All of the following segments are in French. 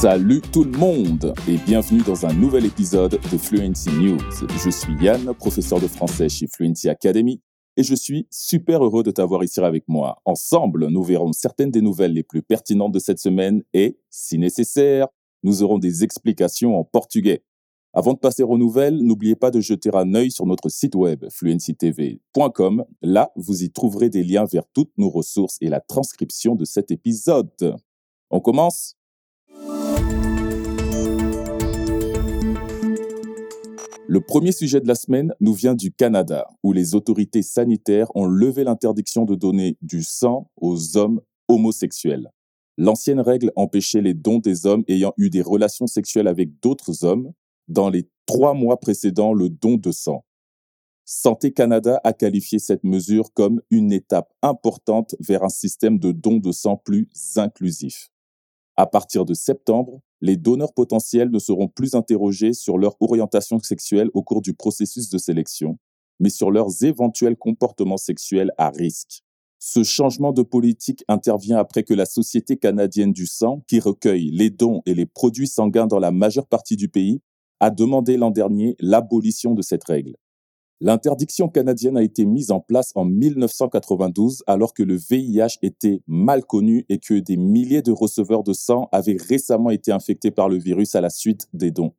Salut tout le monde et bienvenue dans un nouvel épisode de Fluency News. Je suis Yann, professeur de français chez Fluency Academy et je suis super heureux de t'avoir ici avec moi. Ensemble, nous verrons certaines des nouvelles les plus pertinentes de cette semaine et, si nécessaire, nous aurons des explications en portugais. Avant de passer aux nouvelles, n'oubliez pas de jeter un œil sur notre site web fluencytv.com. Là, vous y trouverez des liens vers toutes nos ressources et la transcription de cet épisode. On commence? Le premier sujet de la semaine nous vient du Canada, où les autorités sanitaires ont levé l'interdiction de donner du sang aux hommes homosexuels. L'ancienne règle empêchait les dons des hommes ayant eu des relations sexuelles avec d'autres hommes dans les trois mois précédant le don de sang. Santé Canada a qualifié cette mesure comme une étape importante vers un système de dons de sang plus inclusif. À partir de septembre, les donneurs potentiels ne seront plus interrogés sur leur orientation sexuelle au cours du processus de sélection, mais sur leurs éventuels comportements sexuels à risque. Ce changement de politique intervient après que la Société canadienne du sang, qui recueille les dons et les produits sanguins dans la majeure partie du pays, a demandé l'an dernier l'abolition de cette règle. L'interdiction canadienne a été mise en place en 1992 alors que le VIH était mal connu et que des milliers de receveurs de sang avaient récemment été infectés par le virus à la suite des dons.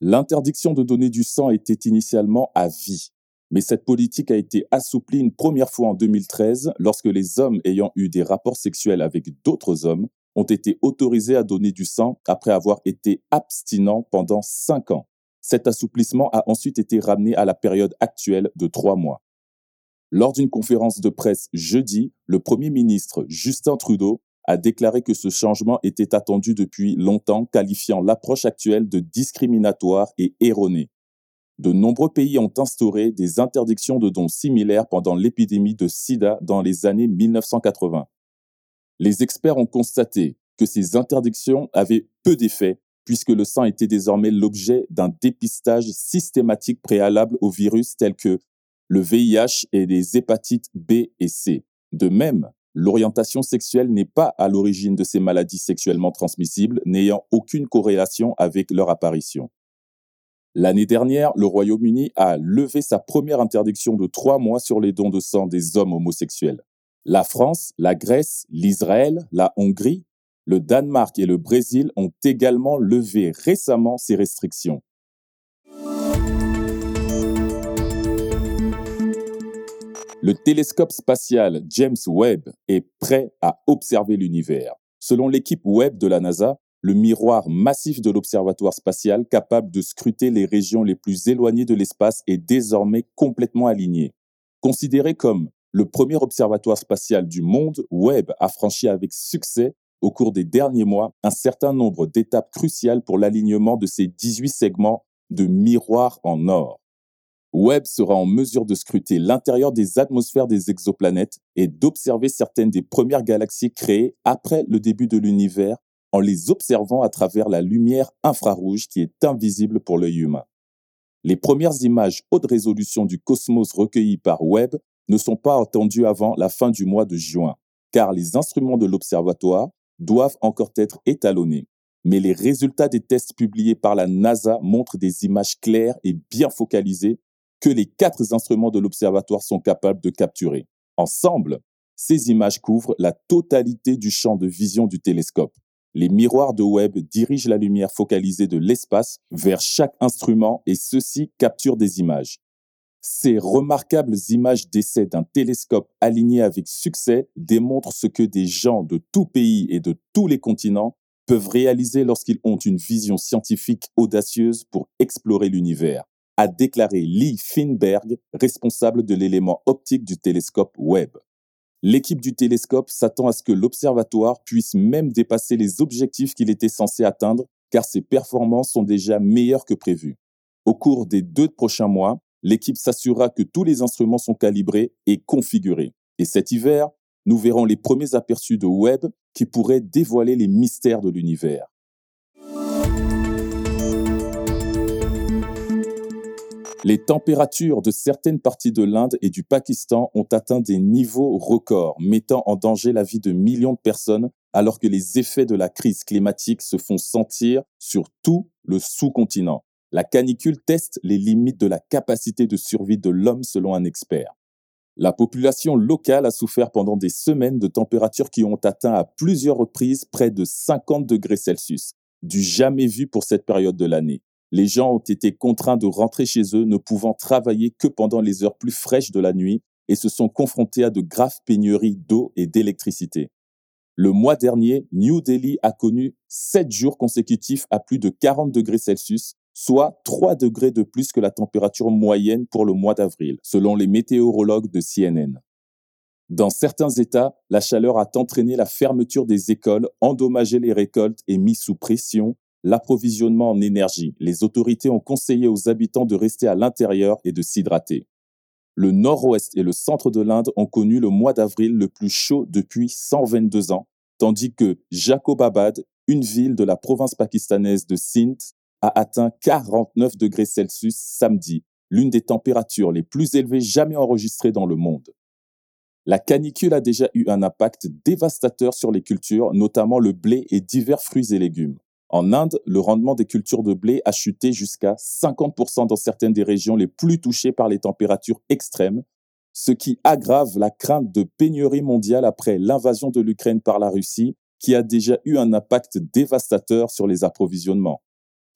L'interdiction de donner du sang était initialement à vie, mais cette politique a été assouplie une première fois en 2013 lorsque les hommes ayant eu des rapports sexuels avec d'autres hommes ont été autorisés à donner du sang après avoir été abstinents pendant cinq ans. Cet assouplissement a ensuite été ramené à la période actuelle de trois mois. Lors d'une conférence de presse jeudi, le Premier ministre Justin Trudeau a déclaré que ce changement était attendu depuis longtemps, qualifiant l'approche actuelle de discriminatoire et erronée. De nombreux pays ont instauré des interdictions de dons similaires pendant l'épidémie de sida dans les années 1980. Les experts ont constaté que ces interdictions avaient peu d'effet puisque le sang était désormais l'objet d'un dépistage systématique préalable aux virus tels que le VIH et les hépatites B et C. De même, l'orientation sexuelle n'est pas à l'origine de ces maladies sexuellement transmissibles, n'ayant aucune corrélation avec leur apparition. L'année dernière, le Royaume-Uni a levé sa première interdiction de trois mois sur les dons de sang des hommes homosexuels. La France, la Grèce, l'Israël, la Hongrie, le Danemark et le Brésil ont également levé récemment ces restrictions. Le télescope spatial James Webb est prêt à observer l'univers. Selon l'équipe Webb de la NASA, le miroir massif de l'observatoire spatial capable de scruter les régions les plus éloignées de l'espace est désormais complètement aligné. Considéré comme le premier observatoire spatial du monde, Webb a franchi avec succès au cours des derniers mois un certain nombre d'étapes cruciales pour l'alignement de ces 18 segments de miroirs en or. Webb sera en mesure de scruter l'intérieur des atmosphères des exoplanètes et d'observer certaines des premières galaxies créées après le début de l'univers en les observant à travers la lumière infrarouge qui est invisible pour l'œil humain. Les premières images haute résolution du cosmos recueillies par Webb ne sont pas attendues avant la fin du mois de juin, car les instruments de l'observatoire doivent encore être étalonnés. Mais les résultats des tests publiés par la NASA montrent des images claires et bien focalisées que les quatre instruments de l'observatoire sont capables de capturer. Ensemble, ces images couvrent la totalité du champ de vision du télescope. Les miroirs de Webb dirigent la lumière focalisée de l'espace vers chaque instrument et ceux-ci capturent des images. Ces remarquables images d'essai d'un télescope aligné avec succès démontrent ce que des gens de tout pays et de tous les continents peuvent réaliser lorsqu'ils ont une vision scientifique audacieuse pour explorer l'univers, a déclaré Lee Finberg, responsable de l'élément optique du télescope Webb. L'équipe du télescope s'attend à ce que l'observatoire puisse même dépasser les objectifs qu'il était censé atteindre, car ses performances sont déjà meilleures que prévues. Au cours des deux prochains mois, l'équipe s'assurera que tous les instruments sont calibrés et configurés. Et cet hiver, nous verrons les premiers aperçus de Webb qui pourraient dévoiler les mystères de l'univers. Les températures de certaines parties de l'Inde et du Pakistan ont atteint des niveaux records, mettant en danger la vie de millions de personnes alors que les effets de la crise climatique se font sentir sur tout le sous-continent. La canicule teste les limites de la capacité de survie de l'homme selon un expert. La population locale a souffert pendant des semaines de températures qui ont atteint à plusieurs reprises près de 50 degrés Celsius, du jamais vu pour cette période de l'année. Les gens ont été contraints de rentrer chez eux, ne pouvant travailler que pendant les heures plus fraîches de la nuit, et se sont confrontés à de graves pénuries d'eau et d'électricité. Le mois dernier, New Delhi a connu sept jours consécutifs à plus de 40 degrés Celsius, soit 3 degrés de plus que la température moyenne pour le mois d'avril, selon les météorologues de CNN. Dans certains États, la chaleur a entraîné la fermeture des écoles, endommagé les récoltes et mis sous pression l'approvisionnement en énergie. Les autorités ont conseillé aux habitants de rester à l'intérieur et de s'hydrater. Le nord-ouest et le centre de l'Inde ont connu le mois d'avril le plus chaud depuis 122 ans, tandis que Jacobabad, une ville de la province pakistanaise de Sindh, a atteint 49 degrés Celsius samedi, l'une des températures les plus élevées jamais enregistrées dans le monde. La canicule a déjà eu un impact dévastateur sur les cultures, notamment le blé et divers fruits et légumes. En Inde, le rendement des cultures de blé a chuté jusqu'à 50% dans certaines des régions les plus touchées par les températures extrêmes, ce qui aggrave la crainte de pénurie mondiale après l'invasion de l'Ukraine par la Russie, qui a déjà eu un impact dévastateur sur les approvisionnements.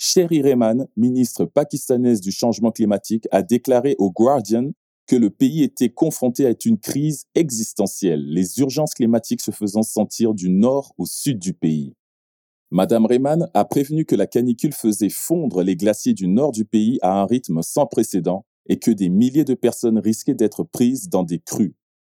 Sherry Rehman, ministre pakistanaise du changement climatique, a déclaré au Guardian que le pays était confronté à une crise existentielle, les urgences climatiques se faisant sentir du nord au sud du pays. Madame Rehman a prévenu que la canicule faisait fondre les glaciers du nord du pays à un rythme sans précédent et que des milliers de personnes risquaient d'être prises dans des crues.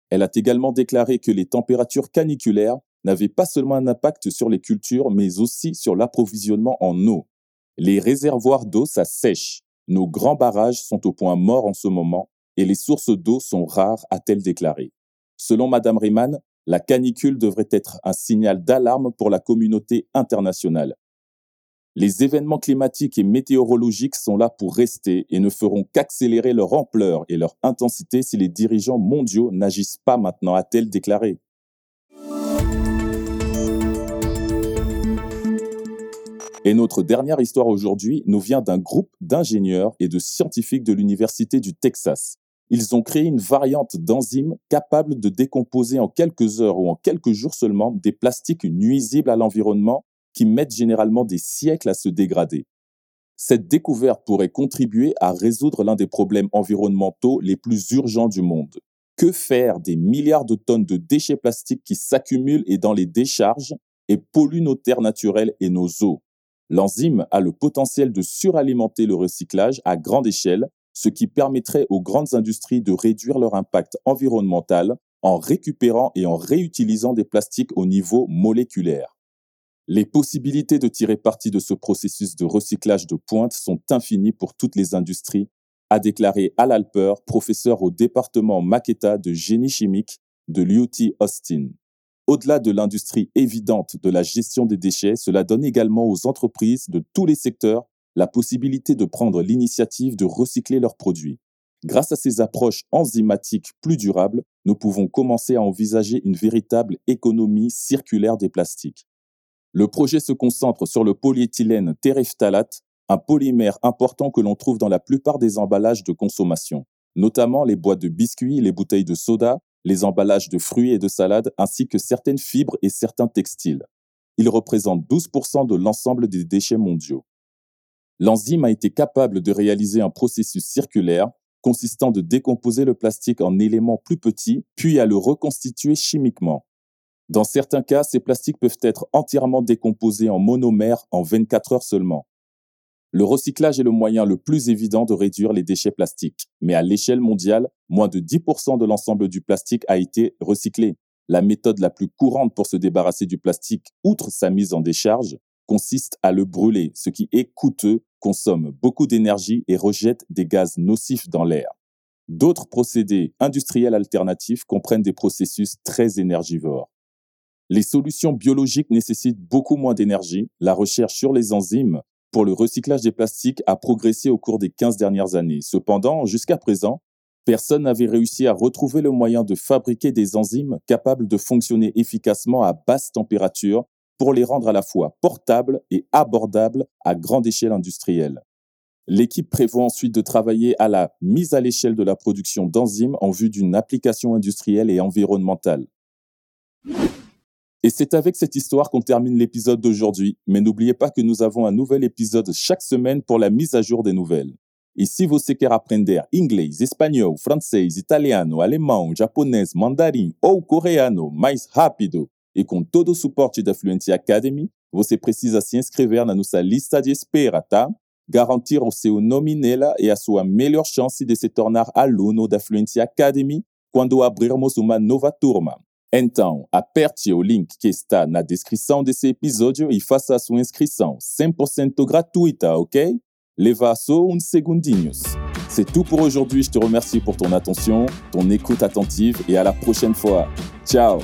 Elle a également déclaré que les températures caniculaires n'avaient pas seulement un impact sur les cultures, mais aussi sur l'approvisionnement en eau. Les réservoirs d'eau s'assèchent. Nos grands barrages sont au point mort en ce moment et les sources d'eau sont rares, a-t-elle déclaré. Selon Madame Riemann, la canicule devrait être un signal d'alarme pour la communauté internationale. Les événements climatiques et météorologiques sont là pour rester et ne feront qu'accélérer leur ampleur et leur intensité si les dirigeants mondiaux n'agissent pas maintenant, a-t-elle déclaré. Et notre dernière histoire aujourd'hui nous vient d'un groupe d'ingénieurs et de scientifiques de l'Université du Texas. Ils ont créé une variante d'enzyme capable de décomposer en quelques heures ou en quelques jours seulement des plastiques nuisibles à l'environnement qui mettent généralement des siècles à se dégrader. Cette découverte pourrait contribuer à résoudre l'un des problèmes environnementaux les plus urgents du monde. Que faire des milliards de tonnes de déchets plastiques qui s'accumulent et dans les décharges et polluent nos terres naturelles et nos eaux? L'enzyme a le potentiel de suralimenter le recyclage à grande échelle, ce qui permettrait aux grandes industries de réduire leur impact environnemental en récupérant et en réutilisant des plastiques au niveau moléculaire. Les possibilités de tirer parti de ce processus de recyclage de pointe sont infinies pour toutes les industries, a déclaré Al Alper, professeur au département Maketa de génie chimique de l'UT Austin. Au-delà de l'industrie évidente de la gestion des déchets, cela donne également aux entreprises de tous les secteurs la possibilité de prendre l'initiative de recycler leurs produits. Grâce à ces approches enzymatiques plus durables, nous pouvons commencer à envisager une véritable économie circulaire des plastiques. Le projet se concentre sur le polyéthylène terephthalate, un polymère important que l'on trouve dans la plupart des emballages de consommation, notamment les boîtes de biscuits, les bouteilles de soda les emballages de fruits et de salades, ainsi que certaines fibres et certains textiles. Il représente 12% de l'ensemble des déchets mondiaux. L'enzyme a été capable de réaliser un processus circulaire consistant de décomposer le plastique en éléments plus petits, puis à le reconstituer chimiquement. Dans certains cas, ces plastiques peuvent être entièrement décomposés en monomères en 24 heures seulement. Le recyclage est le moyen le plus évident de réduire les déchets plastiques, mais à l'échelle mondiale, moins de 10% de l'ensemble du plastique a été recyclé. La méthode la plus courante pour se débarrasser du plastique, outre sa mise en décharge, consiste à le brûler, ce qui est coûteux, consomme beaucoup d'énergie et rejette des gaz nocifs dans l'air. D'autres procédés industriels alternatifs comprennent des processus très énergivores. Les solutions biologiques nécessitent beaucoup moins d'énergie. La recherche sur les enzymes pour le recyclage des plastiques a progressé au cours des 15 dernières années. Cependant, jusqu'à présent, Personne n'avait réussi à retrouver le moyen de fabriquer des enzymes capables de fonctionner efficacement à basse température pour les rendre à la fois portables et abordables à grande échelle industrielle. L'équipe prévoit ensuite de travailler à la mise à l'échelle de la production d'enzymes en vue d'une application industrielle et environnementale. Et c'est avec cette histoire qu'on termine l'épisode d'aujourd'hui, mais n'oubliez pas que nous avons un nouvel épisode chaque semaine pour la mise à jour des nouvelles. E se você quer aprender inglês, espanhol, francês, italiano, alemão, japonês, mandarim ou coreano mais rápido e com todo o suporte da Fluency Academy, você precisa se inscrever na nossa lista de espera? Garantir o seu nome nela é a sua melhor chance de se tornar aluno da Fluency Academy quando abrirmos uma nova turma. Então, aperte o link que está na descrição desse episódio e faça sua inscrição 100% gratuita, ok? Levasso un segundinhos. C'est tout pour aujourd'hui. Je te remercie pour ton attention, ton écoute attentive et à la prochaine fois. Ciao